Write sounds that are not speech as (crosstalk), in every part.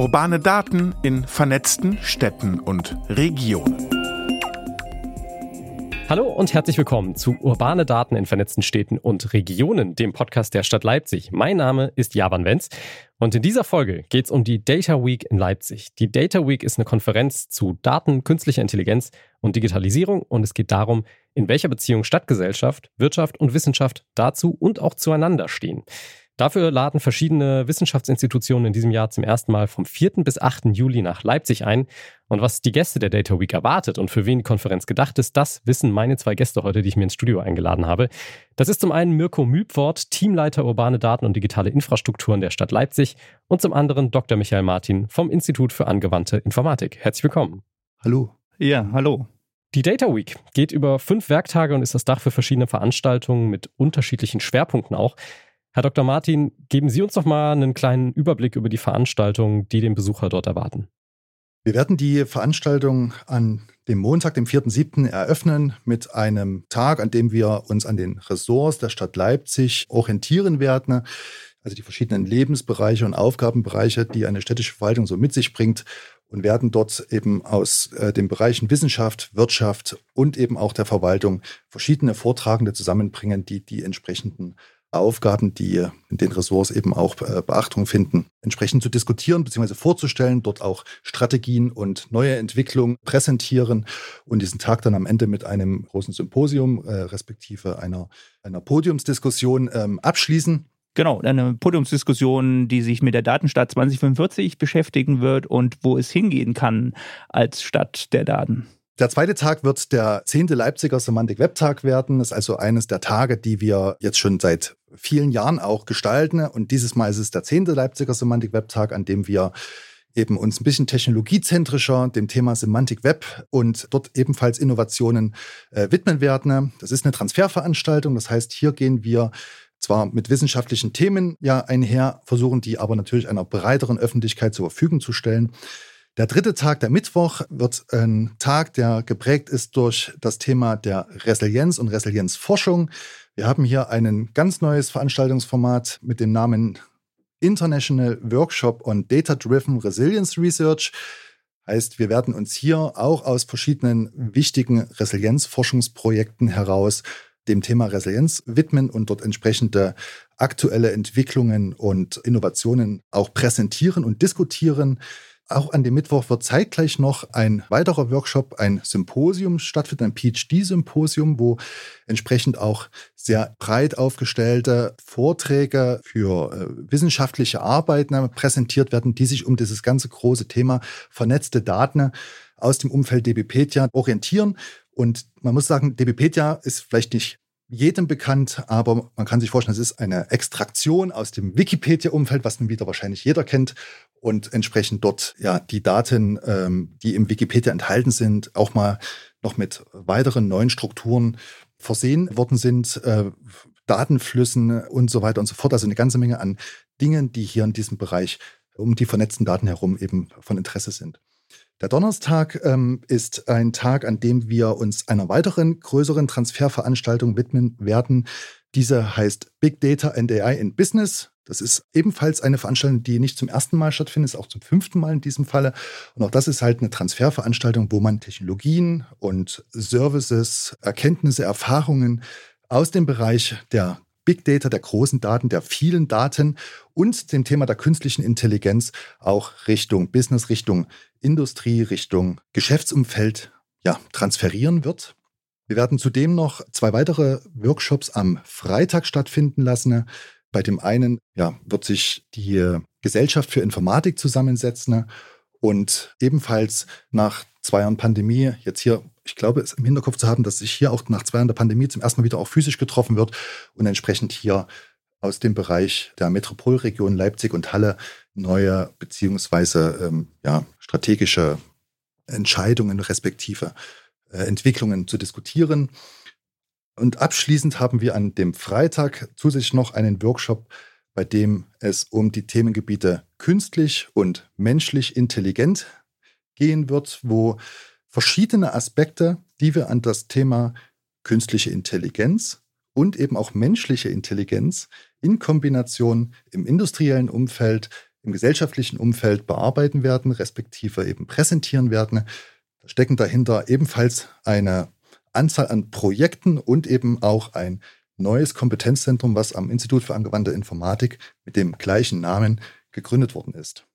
Urbane Daten in vernetzten Städten und Regionen. Hallo und herzlich willkommen zu Urbane Daten in vernetzten Städten und Regionen, dem Podcast der Stadt Leipzig. Mein Name ist Javan Wenz und in dieser Folge geht es um die Data Week in Leipzig. Die Data Week ist eine Konferenz zu Daten, künstlicher Intelligenz und Digitalisierung und es geht darum, in welcher Beziehung Stadtgesellschaft, Wirtschaft und Wissenschaft dazu und auch zueinander stehen. Dafür laden verschiedene Wissenschaftsinstitutionen in diesem Jahr zum ersten Mal vom 4. bis 8. Juli nach Leipzig ein. Und was die Gäste der Data Week erwartet und für wen die Konferenz gedacht ist, das wissen meine zwei Gäste heute, die ich mir ins Studio eingeladen habe. Das ist zum einen Mirko Mübwort, Teamleiter urbane Daten und digitale Infrastrukturen der Stadt Leipzig und zum anderen Dr. Michael Martin vom Institut für angewandte Informatik. Herzlich willkommen. Hallo. Ja, hallo. Die Data Week geht über fünf Werktage und ist das Dach für verschiedene Veranstaltungen mit unterschiedlichen Schwerpunkten auch. Herr Dr. Martin, geben Sie uns doch mal einen kleinen Überblick über die Veranstaltungen, die den Besucher dort erwarten. Wir werden die Veranstaltung an dem Montag, dem 4.7. eröffnen mit einem Tag, an dem wir uns an den Ressorts der Stadt Leipzig orientieren werden. Also die verschiedenen Lebensbereiche und Aufgabenbereiche, die eine städtische Verwaltung so mit sich bringt und werden dort eben aus äh, den Bereichen Wissenschaft, Wirtschaft und eben auch der Verwaltung verschiedene Vortragende zusammenbringen, die die entsprechenden Aufgaben, die in den Ressorts eben auch äh, Beachtung finden, entsprechend zu diskutieren bzw. vorzustellen, dort auch Strategien und neue Entwicklungen präsentieren und diesen Tag dann am Ende mit einem großen Symposium äh, respektive einer, einer Podiumsdiskussion ähm, abschließen. Genau, eine Podiumsdiskussion, die sich mit der Datenstadt 2045 beschäftigen wird und wo es hingehen kann als Stadt der Daten. Der zweite Tag wird der zehnte Leipziger Semantik Webtag werden. Das ist also eines der Tage, die wir jetzt schon seit vielen Jahren auch gestalten. Und dieses Mal ist es der zehnte Leipziger Semantik Webtag, an dem wir eben uns ein bisschen technologiezentrischer dem Thema Semantik Web und dort ebenfalls Innovationen äh, widmen werden. Das ist eine Transferveranstaltung. Das heißt, hier gehen wir zwar mit wissenschaftlichen Themen ja einher, versuchen die aber natürlich einer breiteren Öffentlichkeit zur Verfügung zu stellen. Der dritte Tag, der Mittwoch, wird ein Tag, der geprägt ist durch das Thema der Resilienz und Resilienzforschung. Wir haben hier ein ganz neues Veranstaltungsformat mit dem Namen International Workshop on Data-Driven Resilience Research. Heißt, wir werden uns hier auch aus verschiedenen wichtigen Resilienzforschungsprojekten heraus dem Thema Resilienz widmen und dort entsprechende aktuelle Entwicklungen und Innovationen auch präsentieren und diskutieren. Auch an dem Mittwoch wird zeitgleich noch ein weiterer Workshop, ein Symposium stattfinden, ein PhD-Symposium, wo entsprechend auch sehr breit aufgestellte Vorträge für äh, wissenschaftliche Arbeiten präsentiert werden, die sich um dieses ganze große Thema vernetzte Daten aus dem Umfeld DBpedia orientieren. Und man muss sagen, DBpedia ist vielleicht nicht jedem bekannt, aber man kann sich vorstellen, es ist eine Extraktion aus dem Wikipedia-Umfeld, was nun wieder wahrscheinlich jeder kennt und entsprechend dort ja die Daten, ähm, die im Wikipedia enthalten sind, auch mal noch mit weiteren neuen Strukturen versehen worden sind, äh, Datenflüssen und so weiter und so fort. Also eine ganze Menge an Dingen, die hier in diesem Bereich um die vernetzten Daten herum eben von Interesse sind. Der Donnerstag ähm, ist ein Tag, an dem wir uns einer weiteren größeren Transferveranstaltung widmen werden. Diese heißt Big Data and AI in Business. Das ist ebenfalls eine Veranstaltung, die nicht zum ersten Mal stattfindet, ist auch zum fünften Mal in diesem Falle. Und auch das ist halt eine Transferveranstaltung, wo man Technologien und Services, Erkenntnisse, Erfahrungen aus dem Bereich der Big Data, der großen Daten, der vielen Daten und dem Thema der künstlichen Intelligenz auch Richtung Business, Richtung Industrie, Richtung Geschäftsumfeld ja, transferieren wird. Wir werden zudem noch zwei weitere Workshops am Freitag stattfinden lassen. Bei dem einen ja, wird sich die Gesellschaft für Informatik zusammensetzen und ebenfalls nach zwei Jahren Pandemie jetzt hier, ich glaube, es im Hinterkopf zu haben, dass sich hier auch nach zwei Jahren der Pandemie zum ersten Mal wieder auch physisch getroffen wird und entsprechend hier aus dem Bereich der Metropolregion Leipzig und Halle neue beziehungsweise ähm, ja, strategische Entscheidungen respektive äh, Entwicklungen zu diskutieren. Und abschließend haben wir an dem Freitag zusätzlich noch einen Workshop, bei dem es um die Themengebiete künstlich und menschlich intelligent gehen wird, wo verschiedene Aspekte, die wir an das Thema künstliche Intelligenz und eben auch menschliche Intelligenz in Kombination im industriellen Umfeld, im gesellschaftlichen Umfeld bearbeiten werden, respektive eben präsentieren werden. Stecken dahinter ebenfalls eine Anzahl an Projekten und eben auch ein neues Kompetenzzentrum, was am Institut für angewandte Informatik mit dem gleichen Namen gegründet worden ist.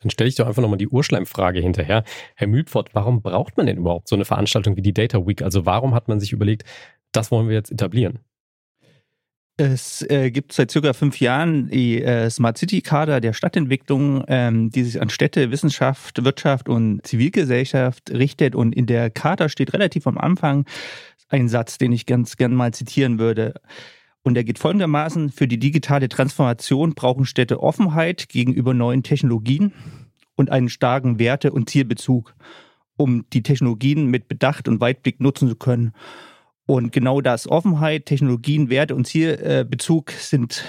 Dann stelle ich doch einfach nochmal die Urschleimfrage hinterher. Herr Mühlpfort, warum braucht man denn überhaupt so eine Veranstaltung wie die Data Week? Also warum hat man sich überlegt, das wollen wir jetzt etablieren? Es äh, gibt seit circa fünf Jahren die äh, Smart City Kader der Stadtentwicklung, ähm, die sich an Städte, Wissenschaft, Wirtschaft und Zivilgesellschaft richtet. Und in der Kader steht relativ am Anfang ein Satz, den ich ganz gern mal zitieren würde. Und der geht folgendermaßen, für die digitale Transformation brauchen Städte Offenheit gegenüber neuen Technologien und einen starken Werte- und Zielbezug, um die Technologien mit Bedacht und Weitblick nutzen zu können. Und genau das, Offenheit, Technologien, Werte und Zielbezug sind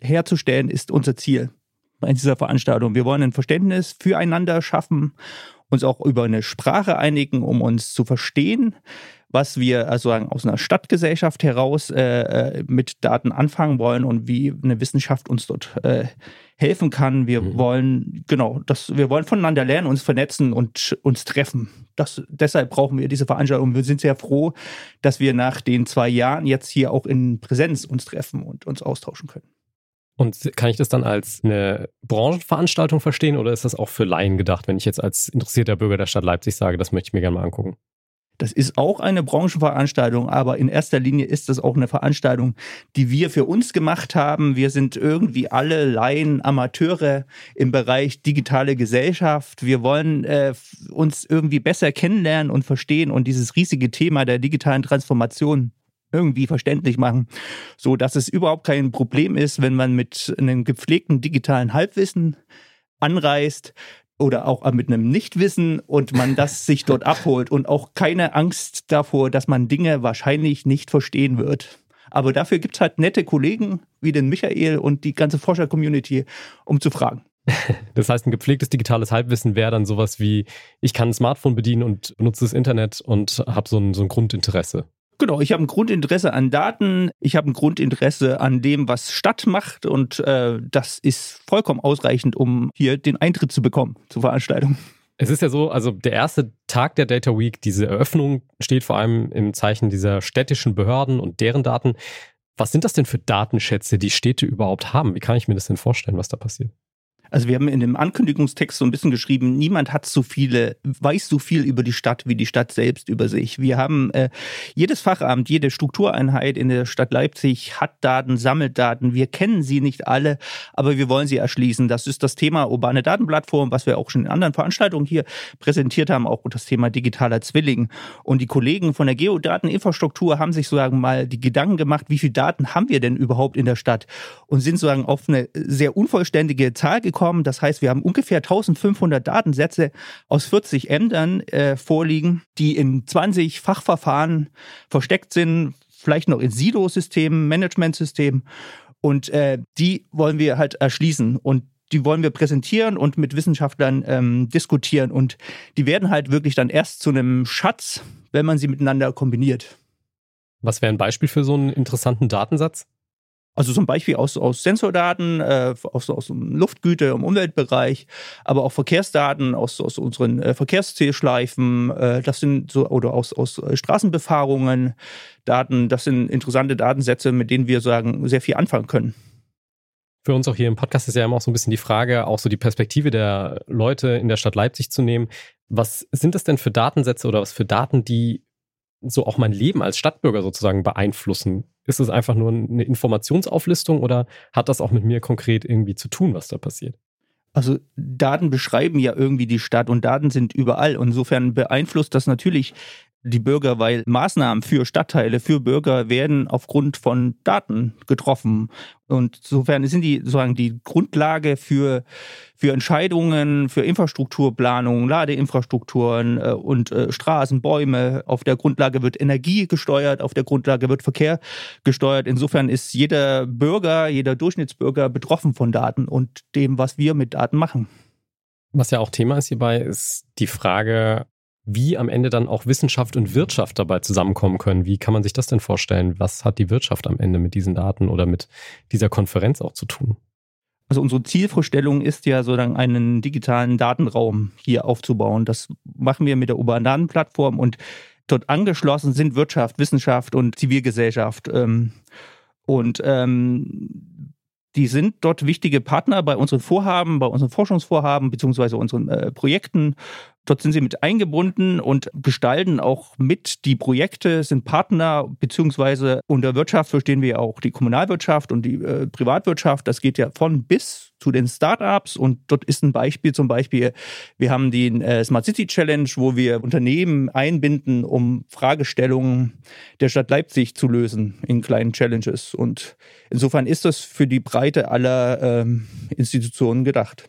herzustellen, ist unser Ziel in dieser Veranstaltung. Wir wollen ein Verständnis füreinander schaffen, uns auch über eine Sprache einigen, um uns zu verstehen, was wir also aus einer Stadtgesellschaft heraus äh, äh, mit Daten anfangen wollen und wie eine Wissenschaft uns dort äh, helfen kann. Wir mhm. wollen, genau, das, wir wollen voneinander lernen, uns vernetzen und uns treffen. Das, deshalb brauchen wir diese Veranstaltung. Wir sind sehr froh, dass wir nach den zwei Jahren jetzt hier auch in Präsenz uns treffen und uns austauschen können. Und kann ich das dann als eine Branchenveranstaltung verstehen oder ist das auch für Laien gedacht, wenn ich jetzt als interessierter Bürger der Stadt Leipzig sage, das möchte ich mir gerne mal angucken? Das ist auch eine Branchenveranstaltung, aber in erster Linie ist das auch eine Veranstaltung, die wir für uns gemacht haben. Wir sind irgendwie alle Laien, Amateure im Bereich digitale Gesellschaft. Wir wollen äh, uns irgendwie besser kennenlernen und verstehen und dieses riesige Thema der digitalen Transformation irgendwie verständlich machen, so dass es überhaupt kein Problem ist, wenn man mit einem gepflegten digitalen Halbwissen anreist, oder auch mit einem Nichtwissen und man das (laughs) sich dort abholt und auch keine Angst davor, dass man Dinge wahrscheinlich nicht verstehen wird. Aber dafür gibt es halt nette Kollegen wie den Michael und die ganze Forscher-Community, um zu fragen. (laughs) Das heißt, ein gepflegtes digitales Halbwissen wäre dann sowas wie, ich kann ein Smartphone bedienen und benutze das Internet und habe so ein, so ein Grundinteresse. Genau, ich habe ein Grundinteresse an Daten, ich habe ein Grundinteresse an dem, was Stadt macht und äh, das ist vollkommen ausreichend, um hier den Eintritt zu bekommen zur Veranstaltung. Es ist ja so, also der erste Tag der Data Week, diese Eröffnung steht vor allem im Zeichen dieser städtischen Behörden und deren Daten. Was sind das denn für Datenschätze, die Städte überhaupt haben? Wie kann ich mir das denn vorstellen, was da passiert? Also wir haben in dem Ankündigungstext so ein bisschen geschrieben, niemand hat so viele, weiß so viel über die Stadt wie die Stadt selbst über sich. Wir haben äh, jedes Fachamt, jede Struktureinheit in der Stadt Leipzig hat Daten, sammelt Daten. Wir kennen sie nicht alle, aber wir wollen sie erschließen. Das ist das Thema urbane Datenplattform, was wir auch schon in anderen Veranstaltungen hier präsentiert haben, auch das Thema digitaler Zwilling. Und die Kollegen von der Geodateninfrastruktur haben sich sozusagen mal die Gedanken gemacht, wie viele Daten haben wir denn überhaupt in der Stadt und sind sozusagen auf eine sehr unvollständige Zahl gekommen bekommen. Das heißt, wir haben ungefähr 1500 Datensätze aus 40 Ämtern äh, vorliegen, die in 20 Fachverfahren versteckt sind, vielleicht noch in Silo-Systemen, Management-Systemen. Und äh, die wollen wir halt erschließen. Und die wollen wir präsentieren und mit Wissenschaftlern ähm, diskutieren. Und die werden halt wirklich dann erst zu einem Schatz, wenn man sie miteinander kombiniert. Was wäre ein Beispiel für so einen interessanten Datensatz? Also zum Beispiel aus, aus Sensordaten, äh, aus, aus Luftgüte im Umweltbereich, aber auch Verkehrsdaten aus, aus unseren äh, Verkehrszielschleifen, äh, das sind so, oder aus, aus äh, Straßenbefahrungen, Daten, das sind interessante Datensätze, mit denen wir sagen, sehr viel anfangen können. Für uns auch hier im Podcast ist ja immer auch so ein bisschen die Frage, auch so die Perspektive der Leute in der Stadt Leipzig zu nehmen. Was sind das denn für Datensätze oder was für Daten, die so auch mein Leben als Stadtbürger sozusagen beeinflussen? Ist es einfach nur eine Informationsauflistung oder hat das auch mit mir konkret irgendwie zu tun, was da passiert? Also Daten beschreiben ja irgendwie die Stadt und Daten sind überall. Insofern beeinflusst das natürlich die Bürger, weil Maßnahmen für Stadtteile, für Bürger werden aufgrund von Daten getroffen. Und insofern sind die sozusagen die Grundlage für, für Entscheidungen, für Infrastrukturplanung, Ladeinfrastrukturen äh, und äh, Straßen, Bäume. Auf der Grundlage wird Energie gesteuert, auf der Grundlage wird Verkehr gesteuert. Insofern ist jeder Bürger, jeder Durchschnittsbürger betroffen von Daten und dem, was wir mit Daten machen. Was ja auch Thema ist hierbei, ist die Frage, wie am Ende dann auch Wissenschaft und Wirtschaft dabei zusammenkommen können. Wie kann man sich das denn vorstellen? Was hat die Wirtschaft am Ende mit diesen Daten oder mit dieser Konferenz auch zu tun? Also unsere Zielvorstellung ist ja sozusagen einen digitalen Datenraum hier aufzubauen. Das machen wir mit der urbanen Datenplattform und dort angeschlossen sind Wirtschaft, Wissenschaft und Zivilgesellschaft. Ähm, und ähm, die sind dort wichtige Partner bei unseren Vorhaben, bei unseren Forschungsvorhaben beziehungsweise unseren äh, Projekten. Dort sind sie mit eingebunden und gestalten auch mit die Projekte, sind Partner, beziehungsweise unter Wirtschaft verstehen wir auch die Kommunalwirtschaft und die äh, Privatwirtschaft. Das geht ja von bis zu den Startups und dort ist ein Beispiel zum Beispiel, wir haben den äh, Smart City Challenge, wo wir Unternehmen einbinden, um Fragestellungen der Stadt Leipzig zu lösen in kleinen Challenges. Und insofern ist das für die Breite aller ähm, Institutionen gedacht.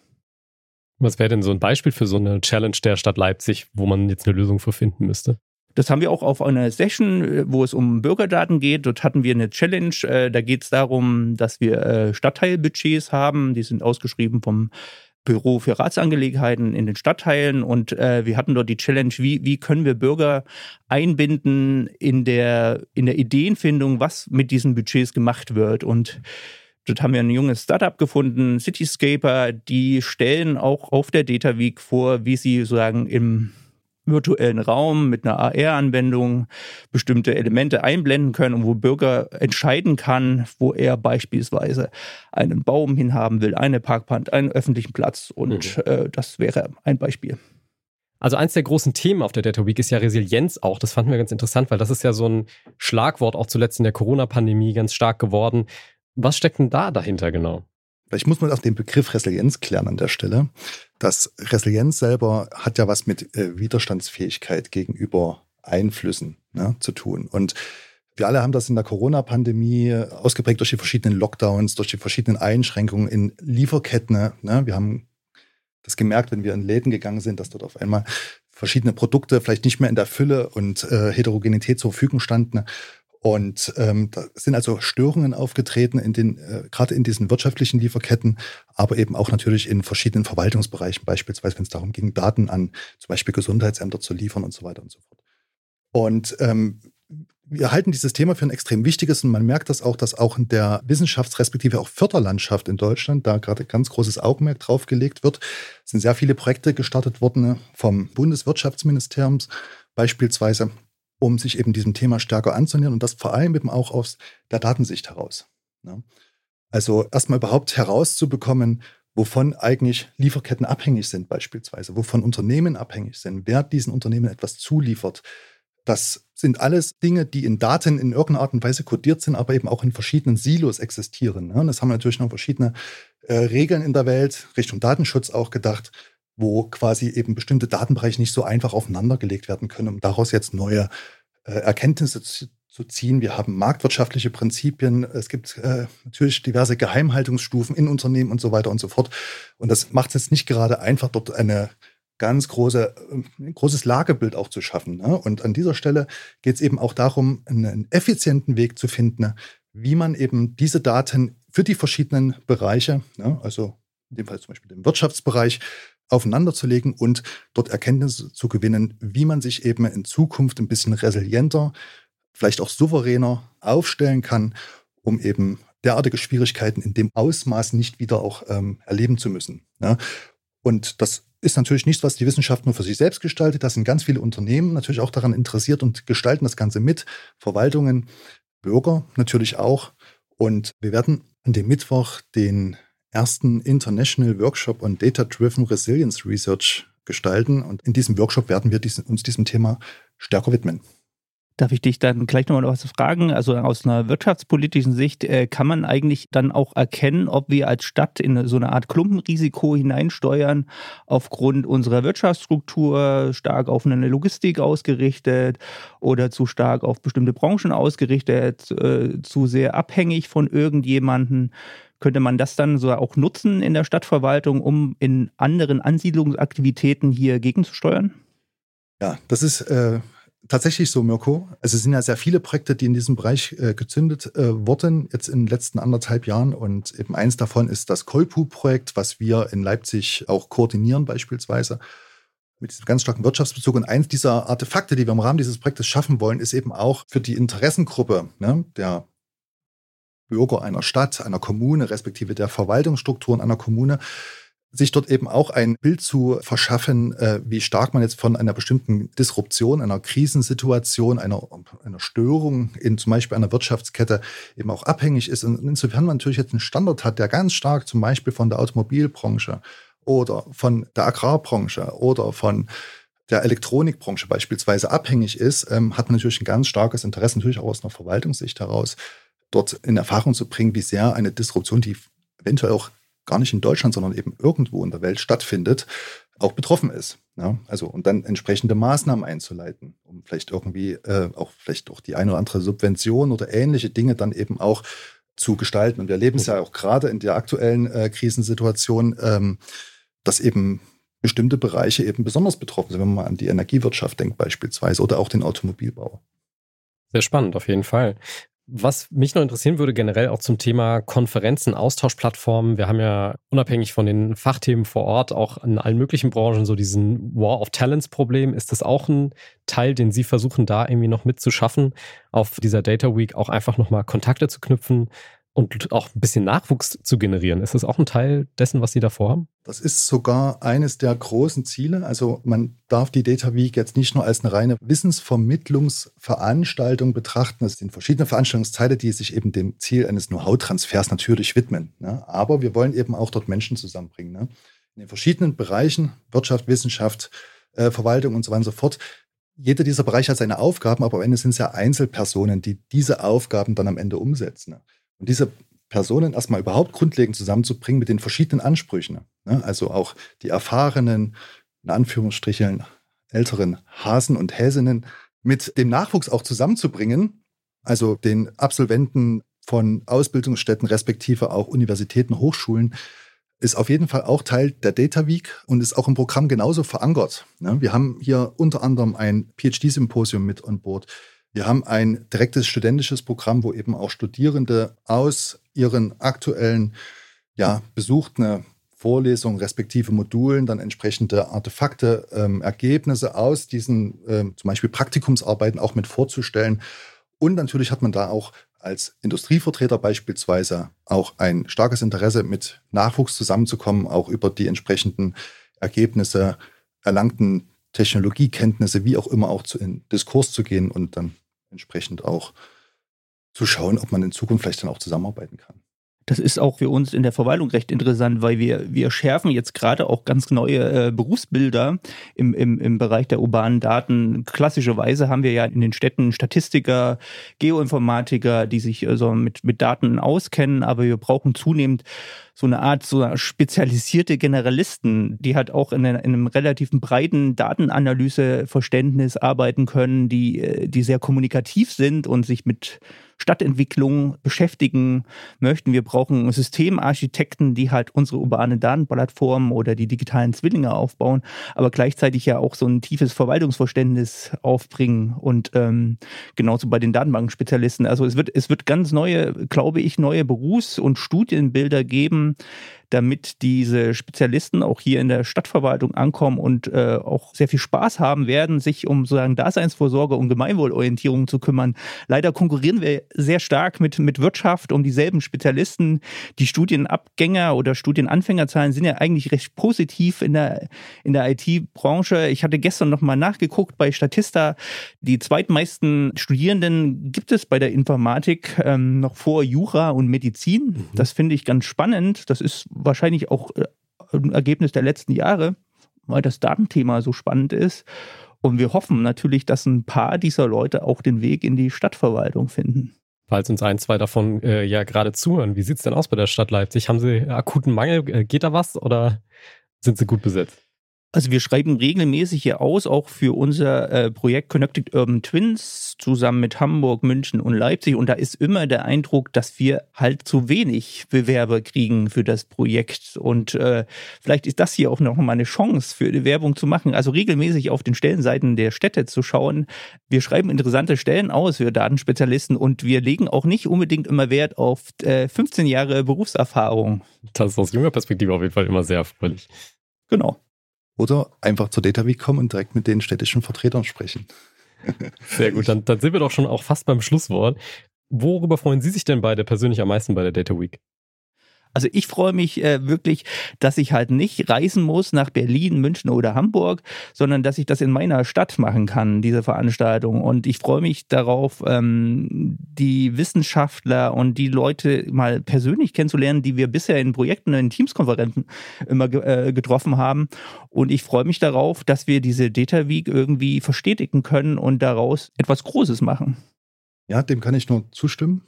Was wäre denn so ein Beispiel für so eine Challenge der Stadt Leipzig, wo man jetzt eine Lösung für finden müsste? Das haben wir auch auf einer Session, äh, wo es um Bürgerdaten geht. Dort hatten wir eine Challenge. Äh, da geht es darum, dass wir äh, Stadtteilbudgets haben. Die sind ausgeschrieben vom Büro für Ratsangelegenheiten in den Stadtteilen und wir hatten dort die Challenge, wie, wie können wir Bürger einbinden in der, in der Ideenfindung, was mit diesen Budgets gemacht wird. Und Dort haben wir ein junges Startup gefunden, Cityscaper, die stellen auch auf der Data Week vor, wie sie sozusagen im virtuellen Raum mit einer AR-Anwendung bestimmte Elemente einblenden können und wo Bürger entscheiden kann, wo er beispielsweise einen Baum hinhaben will, eine Parkband, einen öffentlichen Platz und mhm. äh, das wäre ein Beispiel. Also eins der großen Themen auf der Data Week ist ja Resilienz auch. Das fanden wir ganz interessant, weil das ist ja so ein Schlagwort auch zuletzt in der Corona-Pandemie ganz stark geworden. Was steckt denn da dahinter genau? Vielleicht muss man auch den Begriff Resilienz klären an der Stelle. Das Resilienz selber hat ja was mit äh, Widerstandsfähigkeit gegenüber Einflüssen ne, zu tun. Und wir alle haben das in der Corona-Pandemie ausgeprägt durch die verschiedenen Lockdowns, durch die verschiedenen Einschränkungen in Lieferketten. Ne. Wir haben das gemerkt, wenn wir in Läden gegangen sind, dass dort auf einmal verschiedene Produkte vielleicht nicht mehr in der Fülle und äh, Heterogenität zur Verfügung standen. Und ähm, da sind also Störungen aufgetreten in den, äh, gerade in diesen wirtschaftlichen Lieferketten, aber eben auch natürlich in verschiedenen Verwaltungsbereichen, beispielsweise wenn es darum ging, Daten an zum Beispiel Gesundheitsämter zu liefern und so weiter und so fort. Und ähm, wir halten dieses Thema für ein extrem wichtiges und man merkt das auch, dass auch in der Wissenschafts- respektive auch Förderlandschaft in Deutschland da gerade ganz großes Augenmerk drauf gelegt wird. Es sind sehr viele Projekte gestartet worden ne, vom Bundeswirtschaftsministerium beispielsweise um sich eben diesem Thema stärker anzunähern und das vor allem eben auch aus der Datensicht heraus. Ne? Also erstmal überhaupt herauszubekommen, wovon eigentlich Lieferketten abhängig sind beispielsweise, wovon Unternehmen abhängig sind, wer diesen Unternehmen etwas zuliefert. Das sind alles Dinge, die in Daten in irgendeiner Art und Weise kodiert sind, aber eben auch in verschiedenen Silos existieren. Ne? Und das haben natürlich noch verschiedene äh, Regeln in der Welt, Richtung Datenschutz auch gedacht, wo quasi eben bestimmte Datenbereiche nicht so einfach aufeinandergelegt werden können, um daraus jetzt neue äh, Erkenntnisse zu, zu, ziehen. Wir haben marktwirtschaftliche Prinzipien, es gibt äh, natürlich diverse Geheimhaltungsstufen in Unternehmen und so weiter und so fort. Und das macht es jetzt nicht gerade einfach, dort eine ganz große, äh, ein großes Lagebild auch zu schaffen. Ne? Und an dieser Stelle geht es eben auch darum, einen effizienten Weg zu finden, wie man eben diese Daten für die verschiedenen Bereiche, ne, also in dem Fall zum Beispiel den Wirtschaftsbereich, aufeinanderzulegen und dort Erkenntnisse zu gewinnen, wie man sich eben in Zukunft ein bisschen resilienter, vielleicht auch souveräner aufstellen kann, um eben derartige Schwierigkeiten in dem Ausmaß nicht wieder auch ähm, erleben zu müssen. Ja. Und das ist natürlich nichts, was die Wissenschaft nur für sich selbst gestaltet. Da sind ganz viele Unternehmen natürlich auch daran interessiert und gestalten das Ganze mit. Verwaltungen, Bürger natürlich auch. Und wir werden an dem Mittwoch den ersten International Workshop on Data-Driven Resilience Research gestalten. Und in diesem Workshop werden wir diesen, uns diesem Thema stärker widmen. Darf ich dich dann gleich nochmal was fragen? Also aus einer wirtschaftspolitischen Sicht, äh, kann man eigentlich dann auch erkennen, ob wir als Stadt in so eine Art Klumpenrisiko hineinsteuern, aufgrund unserer Wirtschaftsstruktur, stark auf eine Logistik ausgerichtet oder zu stark auf bestimmte Branchen ausgerichtet, äh, zu sehr abhängig von irgendjemanden? Könnte man das dann so auch nutzen in der Stadtverwaltung, um in anderen Ansiedlungsaktivitäten hier gegenzusteuern? Ja, das ist äh, tatsächlich so, Mirko. Also es sind ja sehr viele Projekte, die in diesem Bereich äh, gezündet äh, wurden, jetzt in den letzten anderthalb Jahren. Und eben eins davon ist das Kolpu-Projekt, was wir in Leipzig auch koordinieren beispielsweise mit diesem ganz starken Wirtschaftsbezug. Und eins dieser Artefakte, die wir im Rahmen dieses Projektes schaffen wollen, ist eben auch für die Interessengruppe ne, der Bürger einer Stadt, einer Kommune, respektive der Verwaltungsstrukturen einer Kommune, sich dort eben auch ein Bild zu verschaffen, äh, wie stark man jetzt von einer bestimmten Disruption, einer Krisensituation, einer, einer Störung in zum Beispiel einer Wirtschaftskette eben auch abhängig ist. Und insofern man natürlich jetzt einen Standard hat, der ganz stark zum Beispiel von der Automobilbranche oder von der Agrarbranche oder von der Elektronikbranche beispielsweise abhängig ist, ähm, hat man natürlich ein ganz starkes Interesse, natürlich auch aus einer Verwaltungssicht heraus, dort in Erfahrung zu bringen, wie sehr eine Disruption, die eventuell auch gar nicht in Deutschland, sondern eben irgendwo in der Welt stattfindet, auch betroffen ist. Ja, also und dann entsprechende Maßnahmen einzuleiten, um vielleicht irgendwie äh, auch vielleicht auch die eine oder andere Subvention oder ähnliche Dinge dann eben auch zu gestalten. Und wir erleben es ja auch gerade in der aktuellen äh, Krisensituation, ähm, dass eben bestimmte Bereiche eben besonders betroffen sind, wenn man mal an die Energiewirtschaft denkt beispielsweise oder auch den Automobilbau. Sehr spannend, auf jeden Fall. Was mich noch interessieren würde, generell auch zum Thema Konferenzen, Austauschplattformen. Wir haben ja unabhängig von den Fachthemen vor Ort auch in allen möglichen Branchen so diesen War of Talents Problem. Ist das auch ein Teil, den Sie versuchen, da irgendwie noch mitzuschaffen, auf dieser Data Week auch einfach nochmal Kontakte zu knüpfen, und auch ein bisschen Nachwuchs zu generieren. Ist das auch ein Teil dessen, was Sie da vorhaben? Das ist sogar eines der großen Ziele. Also man darf die Data Week jetzt nicht nur als eine reine Wissensvermittlungsveranstaltung betrachten. Es sind verschiedene Veranstaltungsteile, die sich eben dem Ziel eines Know-how-Transfers natürlich widmen. Ne? Aber wir wollen eben auch dort Menschen zusammenbringen. Ne? In den verschiedenen Bereichen, Wirtschaft, Wissenschaft, äh, Verwaltung und so weiter und so fort, jeder dieser Bereiche hat seine Aufgaben, aber am Ende sind es ja Einzelpersonen, die diese Aufgaben dann am Ende umsetzen. Und diese Personen erstmal überhaupt grundlegend zusammenzubringen mit den verschiedenen Ansprüchen. Ne? Also auch die erfahrenen, in Anführungsstrichen, älteren Hasen und Häsinnen mit dem Nachwuchs auch zusammenzubringen, also den Absolventen von Ausbildungsstätten respektive auch Universitäten, Hochschulen, ist auf jeden Fall auch Teil der Data Week und ist auch im Programm genauso verankert. Ne? Wir haben hier unter anderem ein PhD-Symposium mit on Board. Wir haben ein direktes studentisches Programm, wo eben auch Studierende aus ihren aktuellen, ja, besuchten Vorlesungen respektive Modulen dann entsprechende Artefakte, ähm, Ergebnisse aus diesen ähm, zum Beispiel Praktikumsarbeiten auch mit vorzustellen. Und natürlich hat man da auch als Industrievertreter beispielsweise auch ein starkes Interesse, mit Nachwuchs zusammenzukommen, auch über die entsprechenden Ergebnisse, erlangten Technologiekenntnisse, wie auch immer, auch zu, in Diskurs zu gehen und dann entsprechend auch zu schauen, ob man in Zukunft vielleicht dann auch zusammenarbeiten kann. Das ist auch für uns in der Verwaltung recht interessant, weil wir, wir schärfen jetzt gerade auch ganz neue äh, Berufsbilder im, im, im Bereich der urbanen Daten. Klassischerweise haben wir ja in den Städten Statistiker, Geoinformatiker, die sich also mit, mit Daten auskennen, aber wir brauchen zunehmend so eine Art so spezialisierte Generalisten, die halt auch in, in einem relativ breiten Datenanalyseverständnis arbeiten können, die, äh, die sehr kommunikativ sind und sich mit Stadtentwicklung beschäftigen möchten. Wir brauchen Systemarchitekten, die halt unsere urbane Datenplattform oder die digitalen Zwillinge aufbauen, aber gleichzeitig ja auch so ein tiefes Verwaltungsverständnis aufbringen und ähm, genauso bei den Datenbankenspezialisten. Also es wird, es wird ganz neue, glaube ich, neue Berufs- und Studienbilder geben, damit diese Spezialisten auch hier in der Stadtverwaltung ankommen und äh, auch sehr viel Spaß haben werden, sich um sozusagen Daseinsvorsorge und Gemeinwohlorientierung zu kümmern. Leider konkurrieren wir sehr stark mit, mit Wirtschaft um dieselben Spezialisten. Die Studienabgänger oder Studienanfängerzahlen sind ja eigentlich recht positiv in der, in der IT-Branche. Ich hatte gestern nochmal nachgeguckt bei Statista. Die zweitmeisten Studierenden gibt es bei der Informatik ähm, noch vor Jura und Medizin. Mhm. Das finde ich ganz spannend. Das ist wahrscheinlich auch äh, ein Ergebnis der letzten Jahre, weil das Datenthema so spannend ist. Und wir hoffen natürlich, dass ein paar dieser Leute auch den Weg in die Stadtverwaltung finden. Falls uns ein, zwei davon äh, ja gerade zuhören, wie sieht es denn aus bei der Stadt Leipzig? Haben Sie akuten Mangel? Äh, geht da was oder sind Sie gut besetzt? Also wir schreiben regelmäßig hier aus, auch für unser äh, Projekt Connected Urban Twins zusammen mit Hamburg, München und Leipzig. Und da ist immer der Eindruck, dass wir halt zu wenig Bewerber kriegen für das Projekt. Und äh, vielleicht ist das hier auch noch mal eine Chance für die Werbung zu machen. Also regelmäßig auf den Stellenseiten der Städte zu schauen. Wir schreiben interessante Stellen aus für Datenspezialisten und wir legen auch nicht unbedingt immer Wert auf äh, 15 Jahre Berufserfahrung. Das ist aus junger Perspektive auf jeden Fall immer sehr erfreulich. Genau. Oder einfach zur Data Week kommen und direkt mit den städtischen Vertretern sprechen. (laughs) Sehr gut, dann, dann sind wir doch schon auch fast beim Schlusswort. Worüber freuen Sie sich denn beide persönlich am meisten bei der Data Week? Also ich freue mich äh, wirklich, dass ich halt nicht reisen muss nach Berlin, München oder Hamburg, sondern dass ich das in meiner Stadt machen kann, diese Veranstaltung. Und ich freue mich darauf, ähm, die Wissenschaftler und die Leute mal persönlich kennenzulernen, die wir bisher in Projekten, in Teamskonferenzen immer ge äh, getroffen haben. Und ich freue mich darauf, dass wir diese Data Week irgendwie verstetigen können und daraus etwas Großes machen. Ja, dem kann ich nur zustimmen.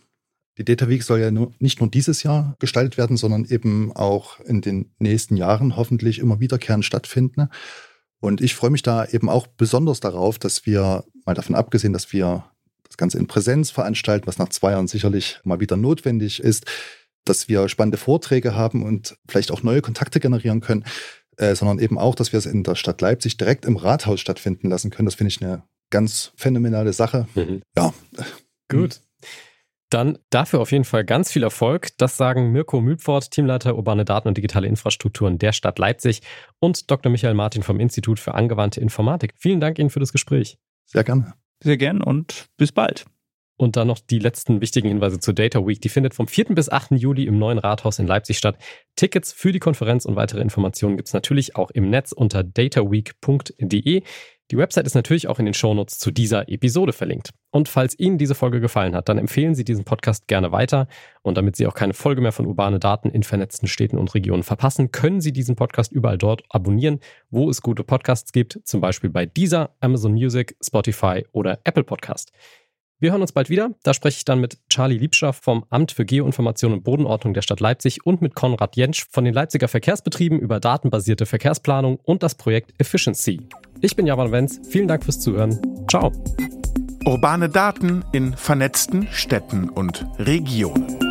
Die Data Week soll ja nur, nicht nur dieses Jahr gestaltet werden, sondern eben auch in den nächsten Jahren hoffentlich immer wiederkehrend stattfinden. Und ich freue mich da eben auch besonders darauf, dass wir, mal davon abgesehen, dass wir das Ganze in Präsenz veranstalten, was nach zwei Jahren sicherlich mal wieder notwendig ist, dass wir spannende Vorträge haben und vielleicht auch neue Kontakte generieren können, äh, sondern eben auch, dass wir es in der Stadt Leipzig direkt im Rathaus stattfinden lassen können. Das finde ich eine ganz phänomenale Sache. Mhm. Ja. Gut. Dann dafür auf jeden Fall ganz viel Erfolg. Das sagen Mirko Mühlpfort, Teamleiter urbane Daten und digitale Infrastrukturen der Stadt Leipzig und Dr. Michael Martin vom Institut für angewandte Informatik. Vielen Dank Ihnen für das Gespräch. Sehr gerne. Sehr gern und bis bald. Und dann noch die letzten wichtigen Hinweise zur Data Week. Die findet vom 4. bis 8. Juli im neuen Rathaus in Leipzig statt. Tickets für die Konferenz und weitere Informationen gibt es natürlich auch im Netz unter dataweek.de. Die Website ist natürlich auch in den Shownotes zu dieser Episode verlinkt. Und falls Ihnen diese Folge gefallen hat, dann empfehlen Sie diesen Podcast gerne weiter. Und damit Sie auch keine Folge mehr von urbane Daten in vernetzten Städten und Regionen verpassen, können Sie diesen Podcast überall dort abonnieren, wo es gute Podcasts gibt, zum Beispiel bei dieser, Amazon Music, Spotify oder Apple Podcast. Wir hören uns bald wieder. Da spreche ich dann mit Charlie Liebscher vom Amt für Geoinformation und Bodenordnung der Stadt Leipzig und mit Konrad Jentsch von den Leipziger Verkehrsbetrieben über datenbasierte Verkehrsplanung und das Projekt Efficiency. Ich bin Javan Wenz. Vielen Dank fürs Zuhören. Ciao. Urbane Daten in vernetzten Städten und Regionen.